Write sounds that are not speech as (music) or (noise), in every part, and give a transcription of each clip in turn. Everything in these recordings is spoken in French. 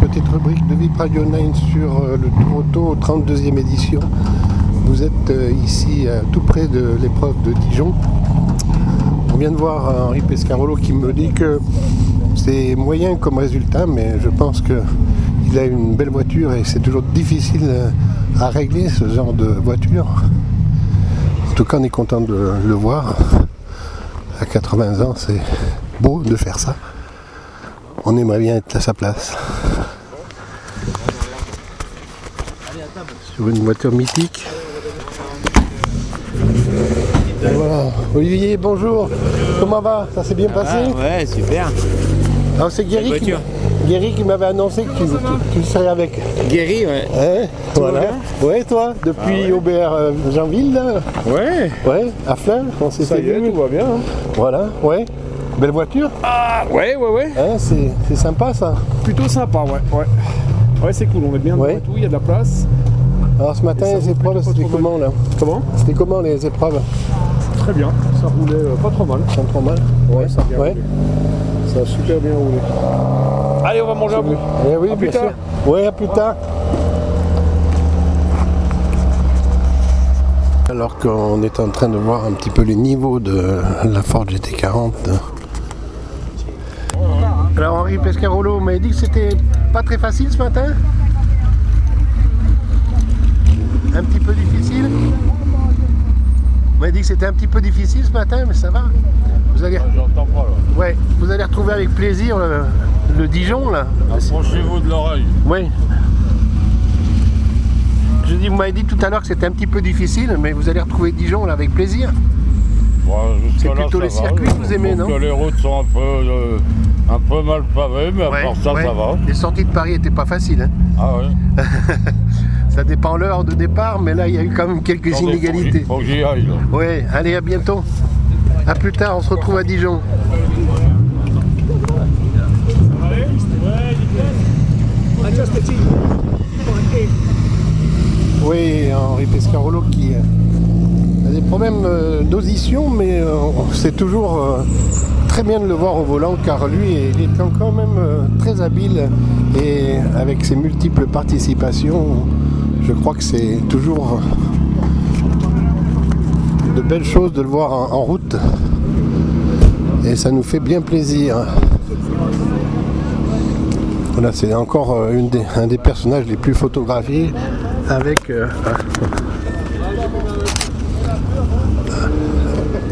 petite rubrique de VIP Radio 9 sur euh, le Tour Auto 32e édition. Vous êtes euh, ici euh, tout près de l'épreuve de Dijon. On vient de voir Henri Pescarolo qui me dit que c'est moyen comme résultat, mais je pense qu'il a une belle voiture et c'est toujours difficile à régler ce genre de voiture. En tout cas, on est content de le voir. À 80 ans, c'est beau de faire ça. On aimerait bien être à sa place. Sur une voiture mythique. Et voilà. Olivier, bonjour. Comment va? Ça s'est bien passé? Ah, ouais, super. Alors c'est Guéry qui. Guéry m'avait annoncé que tu, tu- tu serais avec. Guéri, ouais. Hein? Voilà. bien Ouais, toi, depuis Aubert euh, Jeanville, là? Ouais. Ouais, à Flins, on s'était vu. va bien. Voilà, ouais. Belle voiture, Ah, ouais, ouais, ouais. hein, c'est c'est sympa ça. Plutôt sympa, ouais. Ouais, ouais c'est cool, on est bien Ouais. dans tout, il y a de la place. Alors ce matin, les épreuves, c'était comment là Comment C'était comment les épreuves Très bien, ça roulait euh, pas trop mal. Pas trop mal Ouais, ça a ouais. Ça a super bien roulé. Allez, on va manger un bout. Eh oui, À plus bien tard. sûr. Ouais, à plus tard. Alors qu'on est en train de voir un petit peu les niveaux de la Ford GT40. Alors Henri Pescarolo m'a dit que c'était pas très facile ce matin Un petit peu difficile On m'a dit que c'était un petit peu difficile ce matin, mais ça va. Vous allez, J'entends pas là. ouais, vous allez retrouver avec plaisir le, le Dijon là. Approchez-vous de l'oreille. Oui. Je dis, vous m'avez dit tout à l'heure que c'était un petit peu difficile, mais vous allez retrouver Dijon là avec plaisir. Bon, C'est plutôt les va. circuits que vous aimez, non que les routes sont un peu, euh, un peu mal pavées, mais à part ça, ouais. ça va. Les sorties de Paris n'étaient pas faciles. hein. Ah ouais. (laughs) Ça dépend l'heure de départ, mais là il y a eu quand même quelques Attendez, inégalités. Faut que j'y aille. là. Oui, allez, à bientôt. À plus tard, on se retrouve à Dijon. Oui, Henri Pescarolo qui euh, a des problèmes euh, d'audition, mais c'est toujours euh, très bien de le voir au volant car lui, il est quand même très habile et avec ses multiples participations, je crois que c'est toujours de belles choses de le voir en, route et ça nous fait bien plaisir. Voilà, c'est encore euh, un des personnages les plus photographiés avec euh,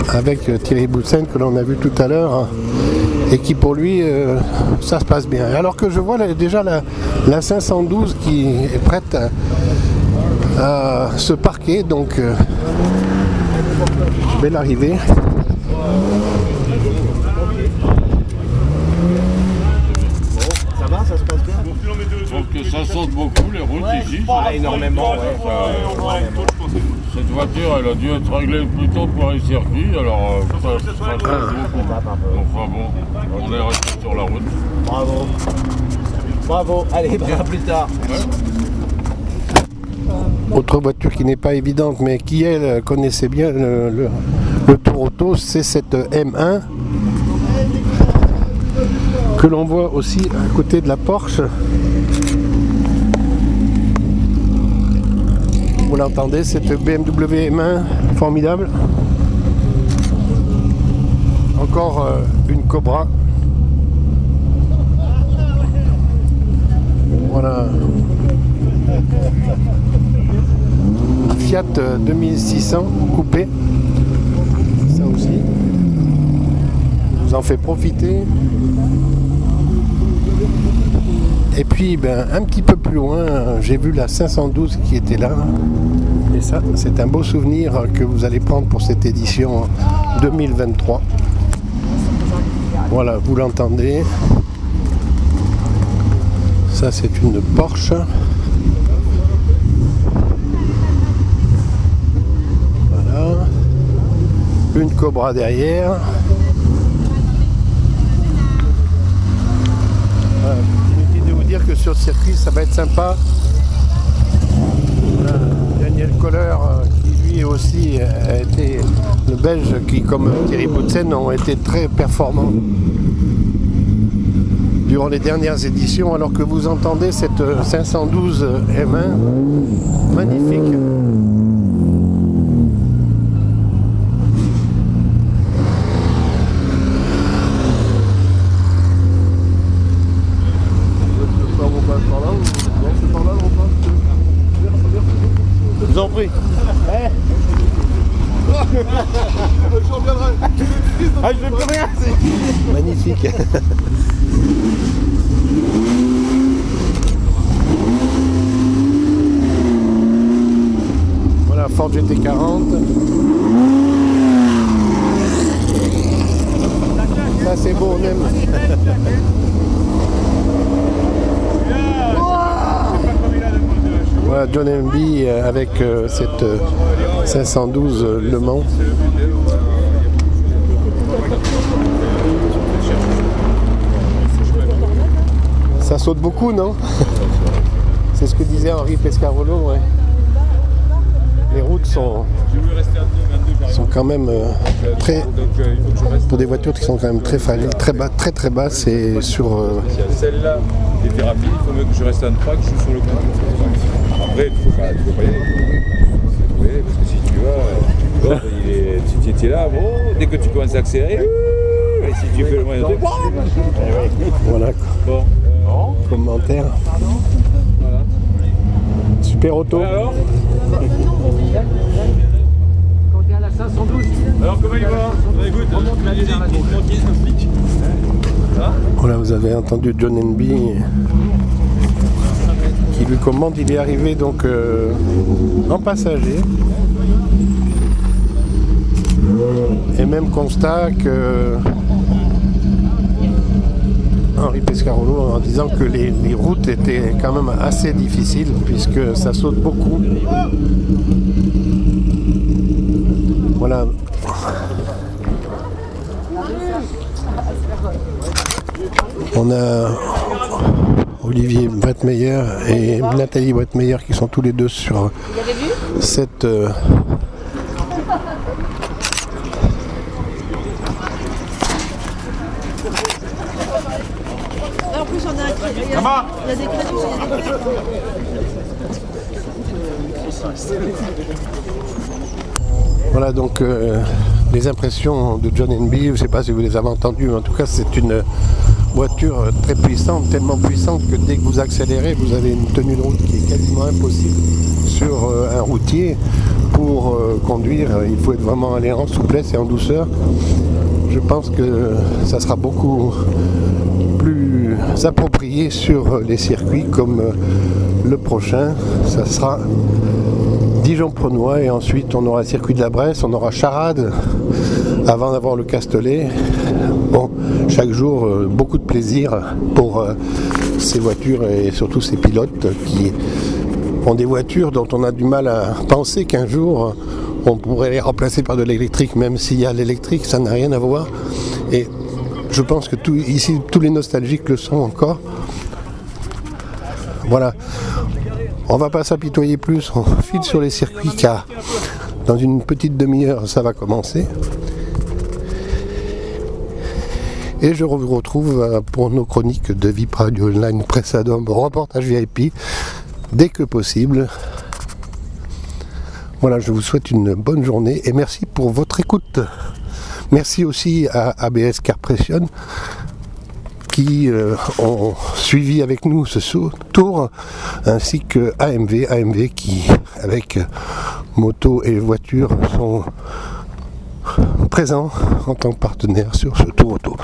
avec euh, Thierry Boutsen que l'on a vu tout à l'heure hein, et qui pour lui euh, ça se passe bien. Alors que je vois déjà la, la 512 qui est prête à, à se parquer donc euh, belle arrivée. Ça va, ça se passe bien Je trouve que ça saute beaucoup les routes ici. Ah, énormément, ouais. Cette voiture, elle a dû être réglée plus tôt pour les circuits, alors euh, ça, ça beaucoup. Enfin bon, on est resté sur la route. Bravo. Bravo. Allez, (laughs) à plus tard. Autre voiture qui n'est pas évidente, mais qui elle connaissait bien le, Tour Auto, c'est cette M1 que l'on voit aussi à côté de la Porsche. Vous l'entendez, cette BMW M1 formidable. Encore euh, une Cobra. Voilà. Fiat euh, 2600 coupé. Ça aussi. Vous en fais profiter. Et puis ben, un petit peu plus loin, euh, j'ai vu la 512 qui était là. Et ça, c'est un beau souvenir que vous allez prendre pour cette édition 2023. Voilà, vous l'entendez. Ça, c'est une Porsche. Voilà. Une Cobra derrière. Inutile de vous dire que sur le circuit, ça va être sympa. Daniel Kohler, euh, qui lui aussi a été le Belge, qui comme Thierry Boutsen ont été très performants. durant les dernières éditions, alors que vous entendez cette 512 M1 magnifique. Je vous en prie. Ah, je veux plus rien. Magnifique. (laughs) voilà, Ford GT40. Ça c'est beau, on aime. (laughs) Voilà, John MB avec euh, cette euh, 512 euh, Le Mans. Ça saute beaucoup, non (laughs) C'est ce que disait Henri Pescarolo, ouais. Les routes sont, sont quand même euh, très, pour des voitures qui sont quand même très fragiles, très bas, très très bas, c'est sur euh, Celle-là était rapide, il faut mieux que je reste en track, je suis sur le coup. Après, il ne faut pas, il faut pas y aller. Oui, parce que si tu vas, euh, est- tu étais là, bon, dès que tu commences à accélérer, et si tu fais le moyen de voilà, bon, commentaire. Super auto. alors Alors, comment il va Écoute, Voilà, vous avez entendu John NB qui lui commande. Il est arrivé donc euh, en passager. Et même constat que Henri Pescarolo en disant que les, les routes étaient quand même assez difficiles puisque ça saute beaucoup. Voilà. On a Olivier Brettmeyer et Nathalie Brettmeyer qui sont tous les deux sur cette euh, Là, en plus, on a un crédit. Il y a, il y a des crédits, il y a Voilà donc euh, les impressions de John NB, je ne sais pas si vous les avez entendues, mais en tout cas c'est une voiture très puissante, tellement puissante que dès que vous accélérez, vous avez une tenue de route qui est quasiment impossible sur euh, un routier. Pour euh, conduire, il faut être vraiment aller en souplesse et en douceur. Je pense que ça sera beaucoup plus approprié sur les circuits comme euh, le prochain. Ça sera Dijon-Prenois et ensuite on aura le circuit de la Bresse, on aura Charade avant d'avoir le Castellet. Bon, chaque jour euh, beaucoup de plaisir pour euh, ces voitures et surtout ces pilotes qui ont des voitures dont on a du mal à penser qu'un jour euh, on pourrait les remplacer par de l'électrique, même s'il y a l'électrique, ça n'a rien à voir. Et je pense que ici tous les nostalgiques le sont encore. Voilà. On va pas s'apitoyer plus, on file sur les circuits car dans une petite demi-heure ça va commencer. Et je vous retrouve euh, pour nos chroniques de VIP Radio Online Presse Adom, reportage VIP, dès que possible. Voilà, je vous souhaite une bonne journée et merci pour votre écoute. Merci aussi à ABS Car Pression qui euh, ont suivi avec nous ce tour, ainsi que AMV, AMV qui, avec moto et voiture, sont présents en tant que partenaires sur ce tour auto.